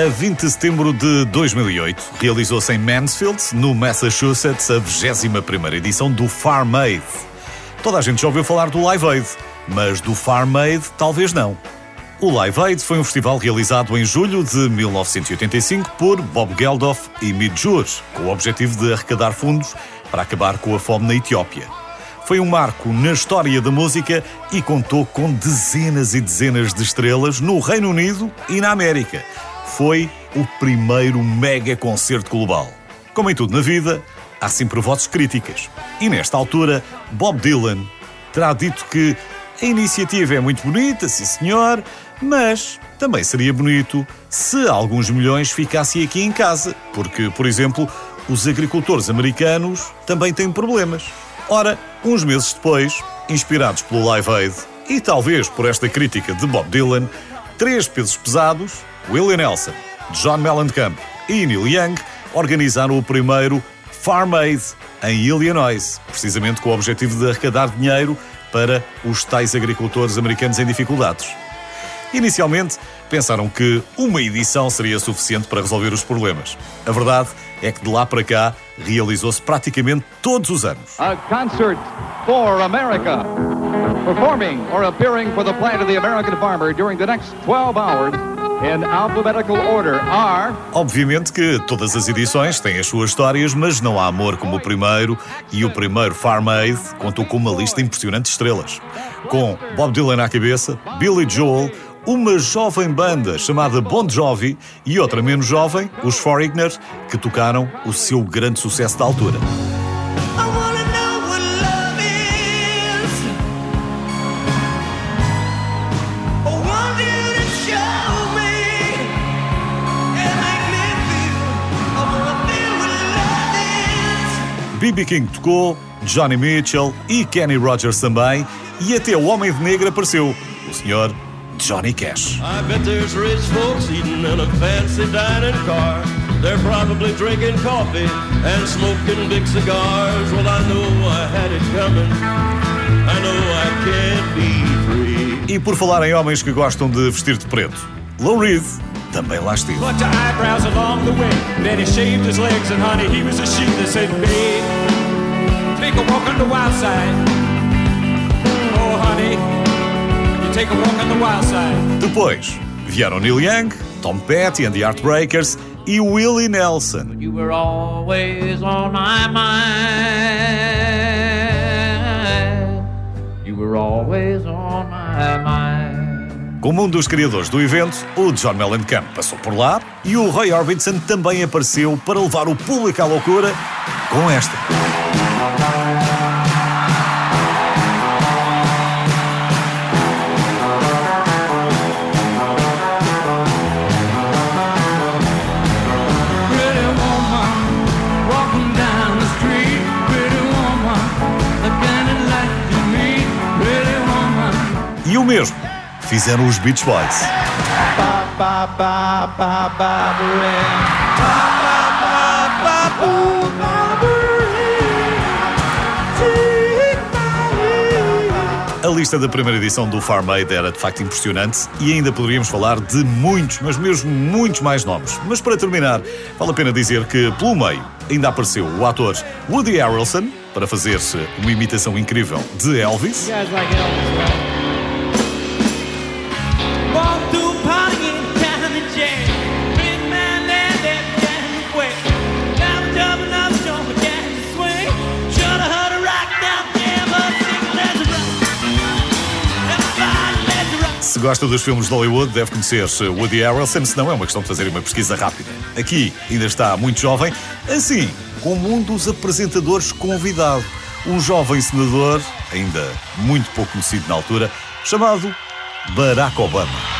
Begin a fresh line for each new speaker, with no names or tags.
A 20 de setembro de 2008, realizou-se em Mansfield, no Massachusetts, a 21ª edição do Farm Aid. Toda a gente já ouviu falar do Live Aid, mas do Farm Aid talvez não. O Live Aid foi um festival realizado em julho de 1985 por Bob Geldof e Mid Jur, com o objetivo de arrecadar fundos para acabar com a fome na Etiópia. Foi um marco na história da música e contou com dezenas e dezenas de estrelas no Reino Unido e na América. Foi o primeiro mega concerto global. Como em tudo na vida, há sempre vozes críticas. E nesta altura, Bob Dylan terá dito que a iniciativa é muito bonita, sim senhor, mas também seria bonito se alguns milhões ficassem aqui em casa, porque, por exemplo, os agricultores americanos também têm problemas. Ora, uns meses depois, inspirados pelo Live Aid e talvez por esta crítica de Bob Dylan, três pesos pesados, Willie Nelson, John Mellencamp e Neil Young, organizaram o primeiro Farm Aid em Illinois, precisamente com o objetivo de arrecadar dinheiro para os tais agricultores americanos em dificuldades. Inicialmente, pensaram que uma edição seria suficiente para resolver os problemas. A verdade é que de lá para cá realizou-se praticamente todos os anos.
A concert for America. Performing or appearing for the plight of the American farmer during the next 12 hours in alphabetical order are.
Obviamente que todas as edições têm as suas histórias, mas não há amor como o primeiro, e o primeiro Farm Aid contou com uma lista impressionante de estrelas. Com Bob Dylan à cabeça, Billy Joel, uma jovem banda chamada Bon Jovi e outra menos jovem, os Foreigners, que tocaram o seu grande sucesso da altura. B.B. King tocou, Johnny Mitchell e Kenny Rogers também, e até o Homem de Negro apareceu, o Sr. Johnny Cash.
I bet there's rich folks eating in a fancy dining car. They're probably drinking coffee and smoking big cigars. Well, I know I had it coming. I know I can't be free.
E por falar em homens que gostam de vestir de preto, Lou Reed também lá esteve.
Eyebrows along the way. Then he shaved his legs, and honey, he was a sheep that said, Babe, take a walk on the wild side. Oh, honey,
Depois vieram Neil Young, Tom Petty and the Heartbreakers e Willie Nelson.
You were always on my mind. You were always on my mind.
Como um dos criadores do evento, o John Mellencamp passou por lá e o Roy Orbison também apareceu para levar o público à loucura com esta. o mesmo fizeram os Beach Boys. A lista da primeira edição do Farm Aid era de facto impressionante e ainda poderíamos falar de muitos, mas mesmo muitos mais nomes. Mas para terminar, vale a pena dizer que, pelo meio, ainda apareceu o ator Woody Harrelson para fazer-se uma imitação incrível de Elvis. Se gosta dos filmes de Hollywood, deve conhecer Woody Harrelson, se não é uma questão de fazer uma pesquisa rápida. Aqui ainda está muito jovem, assim como um dos apresentadores convidado, um jovem senador, ainda muito pouco conhecido na altura, chamado Barack Obama.